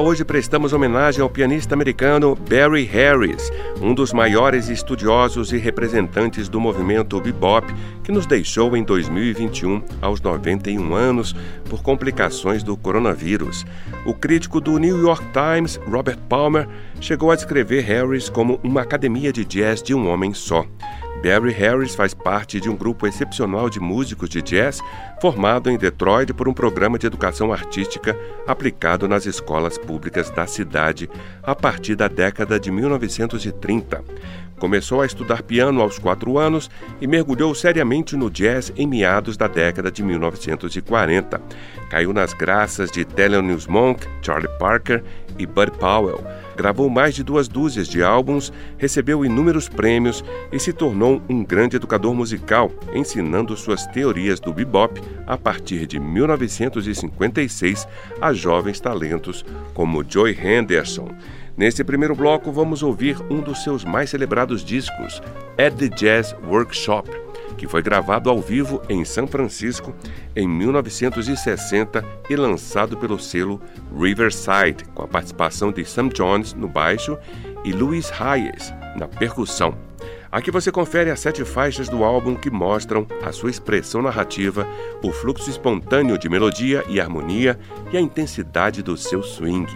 Hoje prestamos homenagem ao pianista americano Barry Harris, um dos maiores estudiosos e representantes do movimento bebop, que nos deixou em 2021 aos 91 anos por complicações do coronavírus. O crítico do New York Times, Robert Palmer, chegou a descrever Harris como uma academia de jazz de um homem só. Barry Harris faz parte de um grupo excepcional de músicos de jazz formado em Detroit por um programa de educação artística aplicado nas escolas públicas da cidade a partir da década de 1930. Começou a estudar piano aos quatro anos e mergulhou seriamente no jazz em meados da década de 1940. Caiu nas graças de Thelonious Monk, Charlie Parker e Bud Powell Gravou mais de duas dúzias de álbuns, recebeu inúmeros prêmios e se tornou um grande educador musical, ensinando suas teorias do bebop a partir de 1956 a jovens talentos como Joy Henderson. Nesse primeiro bloco, vamos ouvir um dos seus mais celebrados discos, At the Jazz Workshop que foi gravado ao vivo em São Francisco em 1960 e lançado pelo selo Riverside, com a participação de Sam Jones no baixo e Luis Hayes na percussão. Aqui você confere as sete faixas do álbum que mostram a sua expressão narrativa, o fluxo espontâneo de melodia e harmonia e a intensidade do seu swing.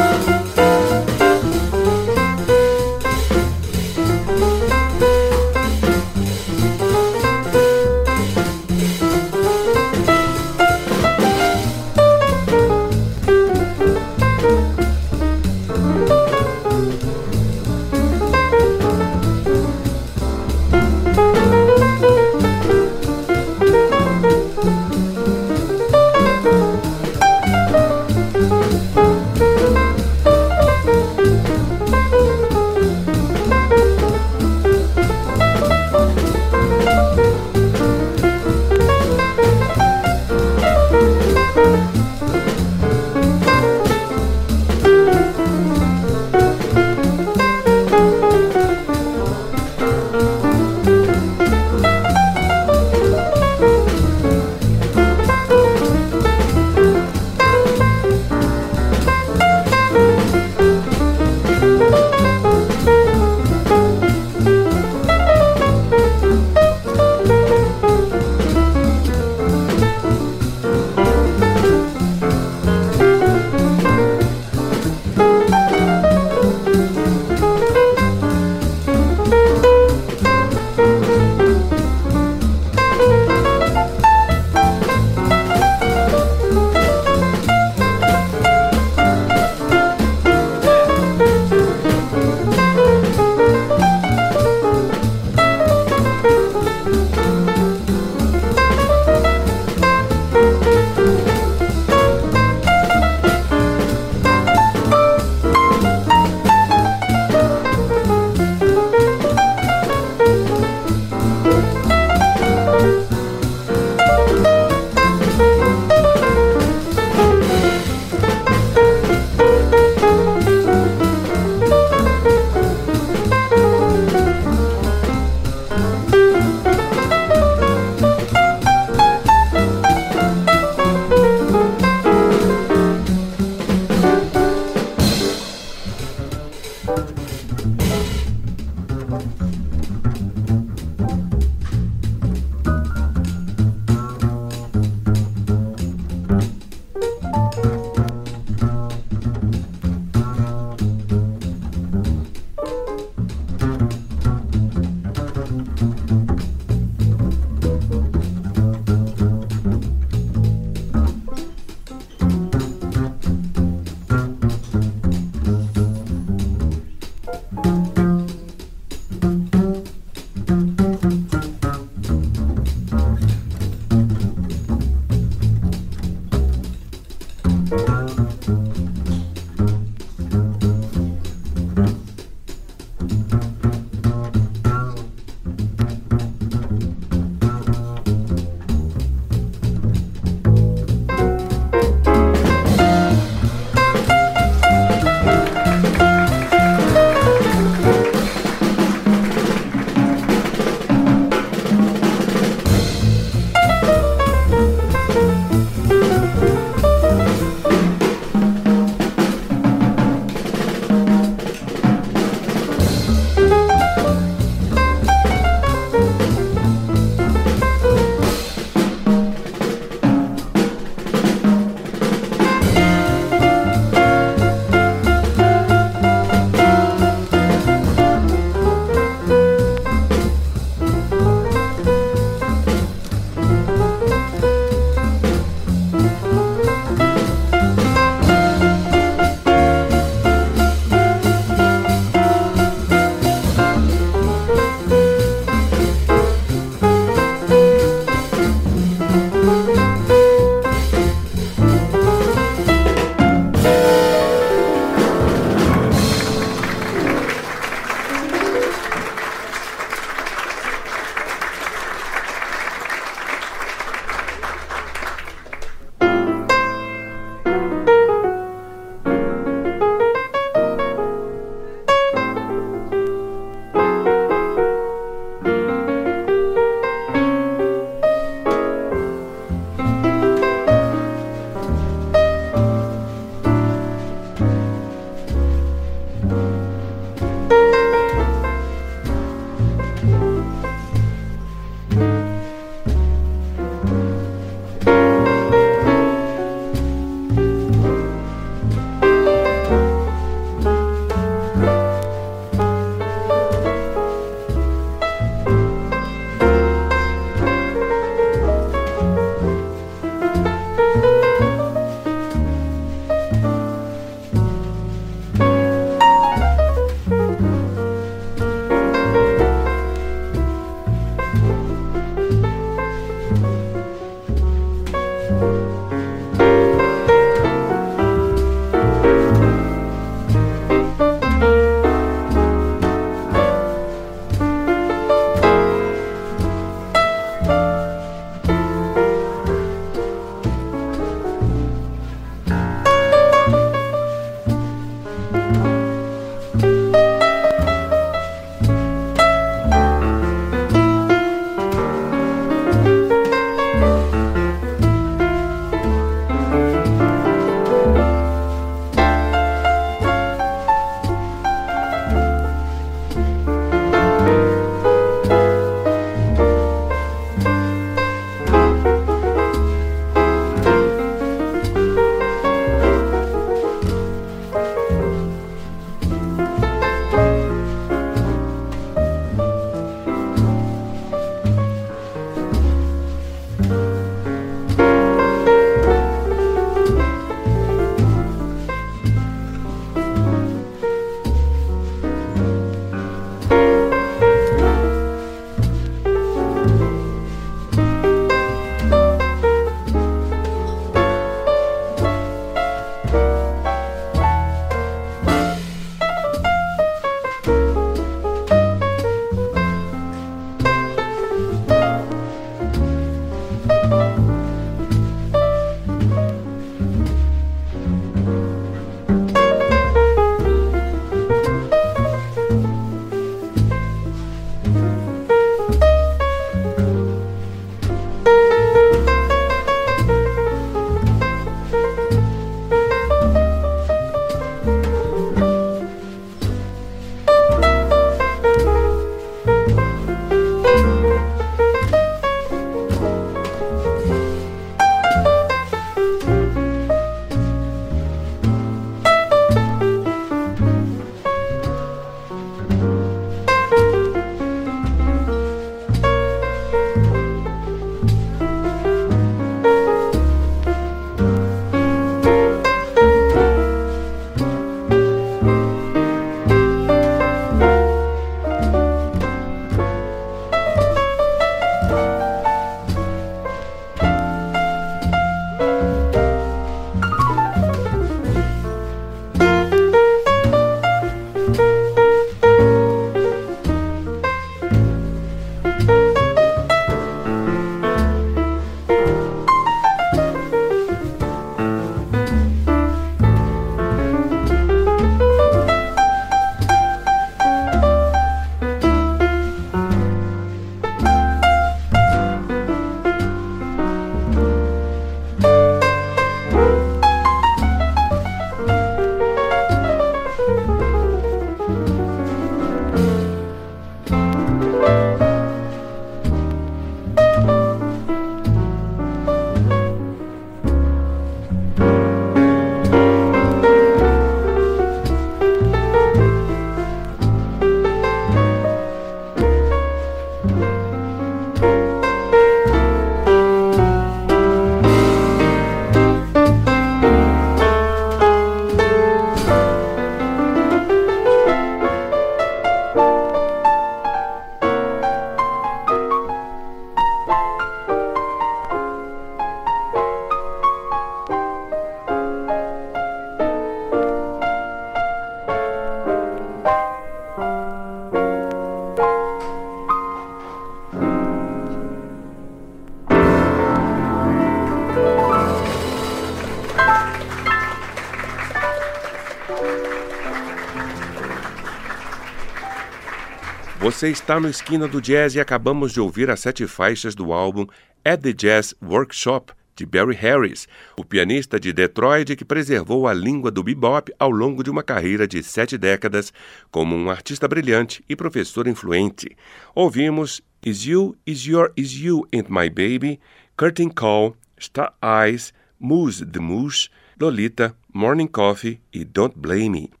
Você está no Esquina do Jazz e acabamos de ouvir as sete faixas do álbum At the Jazz Workshop, de Barry Harris, o pianista de Detroit que preservou a língua do bebop ao longo de uma carreira de sete décadas como um artista brilhante e professor influente. Ouvimos Is You, Is Your, Is You and My Baby, Curtain Call, Star Eyes, Moose the Moose, Lolita, Morning Coffee e Don't Blame Me.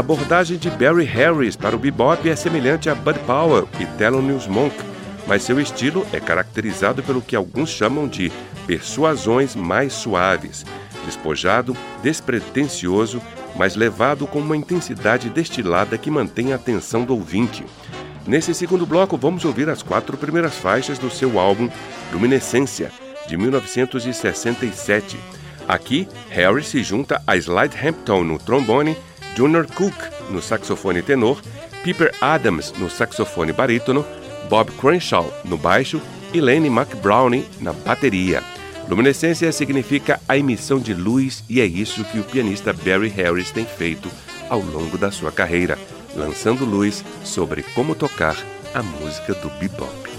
A abordagem de Barry Harris para o bebop é semelhante a Bud Powell e Thelonious Monk, mas seu estilo é caracterizado pelo que alguns chamam de persuasões mais suaves, despojado, despretensioso, mas levado com uma intensidade destilada que mantém a atenção do ouvinte. Nesse segundo bloco, vamos ouvir as quatro primeiras faixas do seu álbum Luminescência, de 1967. Aqui, Harris se junta a Slide Hampton no trombone Junior Cook no saxofone tenor, Piper Adams no saxofone barítono, Bob Crenshaw no baixo e Lenny McBrownie na bateria. Luminescência significa a emissão de luz e é isso que o pianista Barry Harris tem feito ao longo da sua carreira, lançando luz sobre como tocar a música do bebop.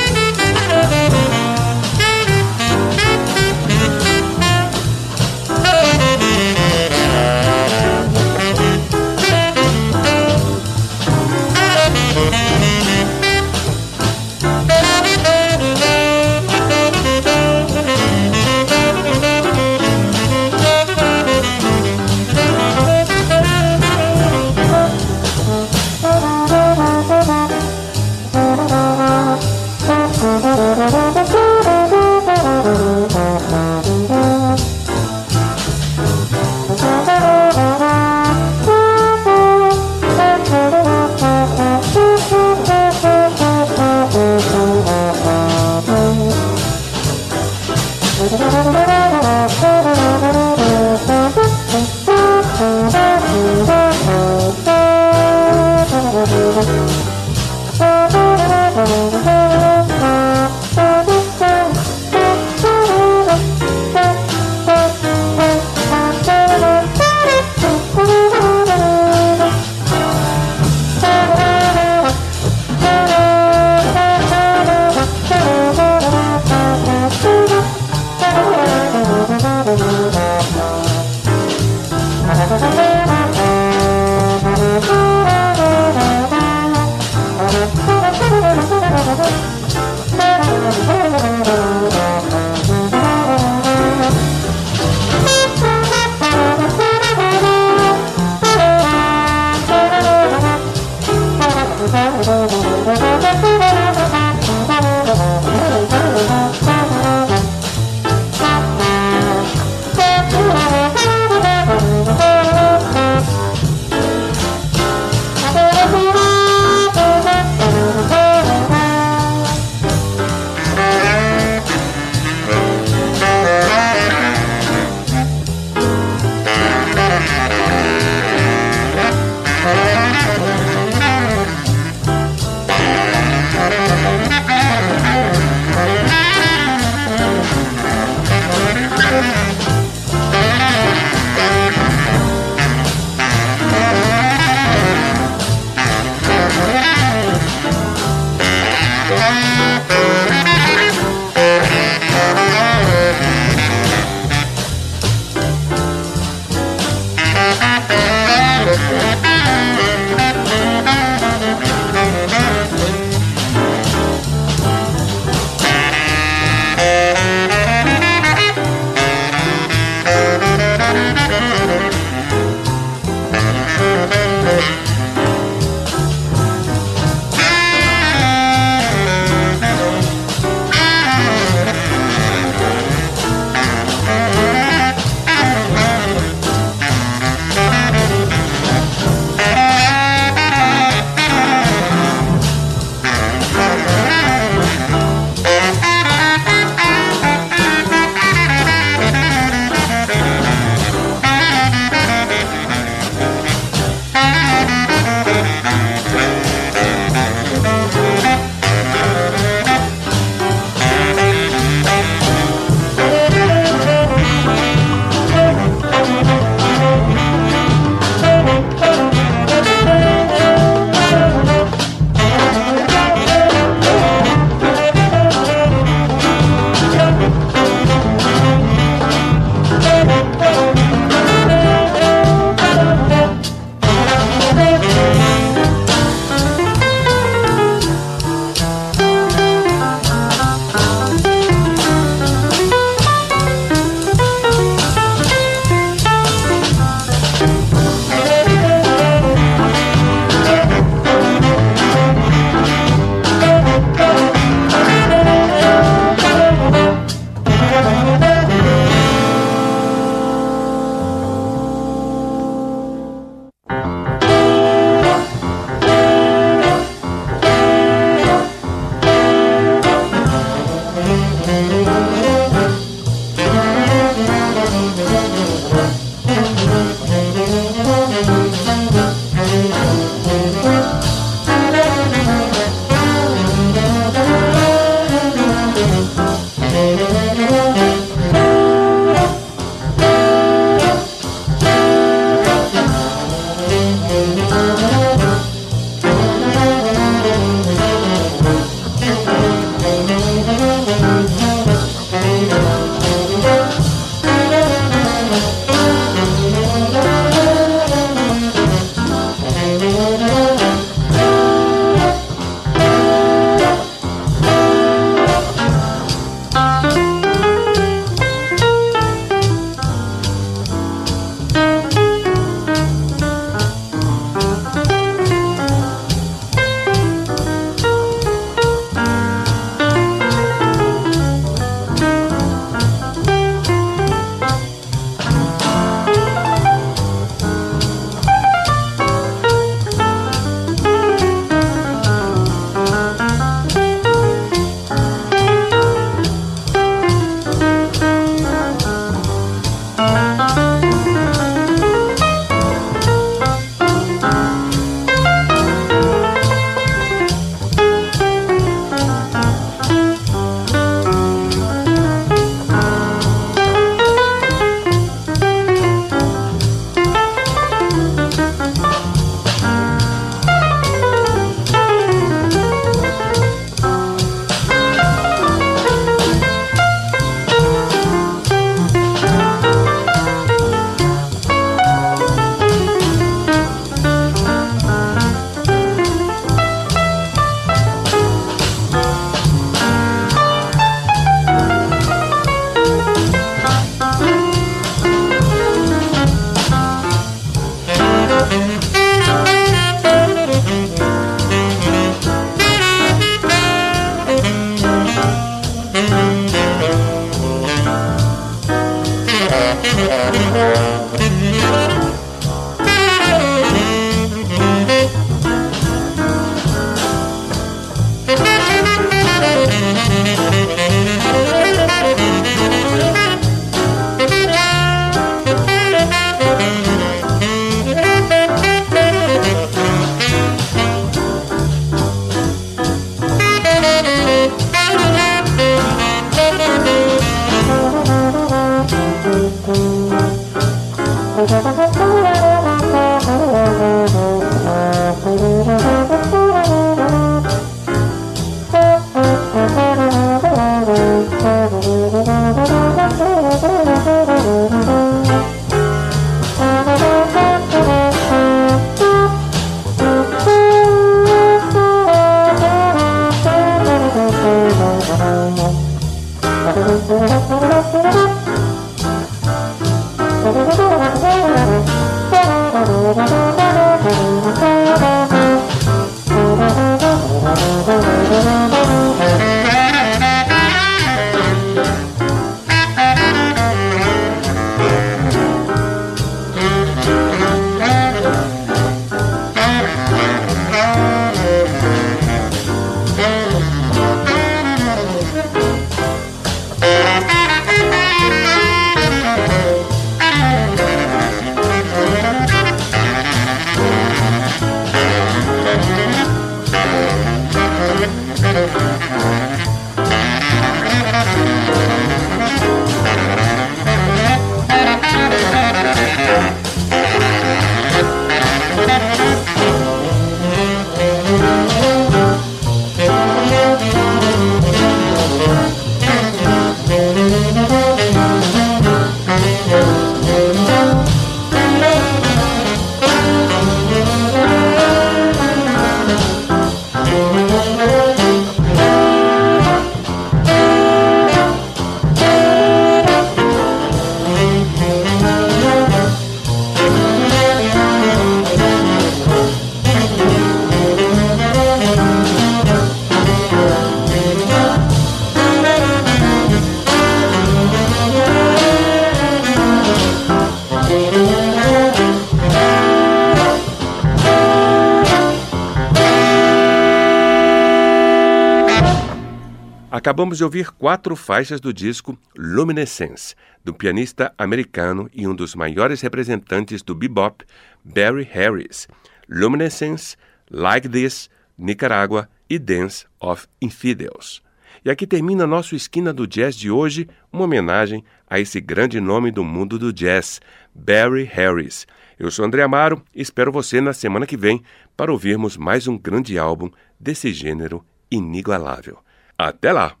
Acabamos de ouvir quatro faixas do disco Luminescence, do pianista americano e um dos maiores representantes do bebop, Barry Harris. Luminescence, Like This, Nicaragua e Dance of Infidels. E aqui termina nosso Esquina do Jazz de hoje, uma homenagem a esse grande nome do mundo do jazz, Barry Harris. Eu sou André Amaro e espero você na semana que vem para ouvirmos mais um grande álbum desse gênero inigualável. Até lá!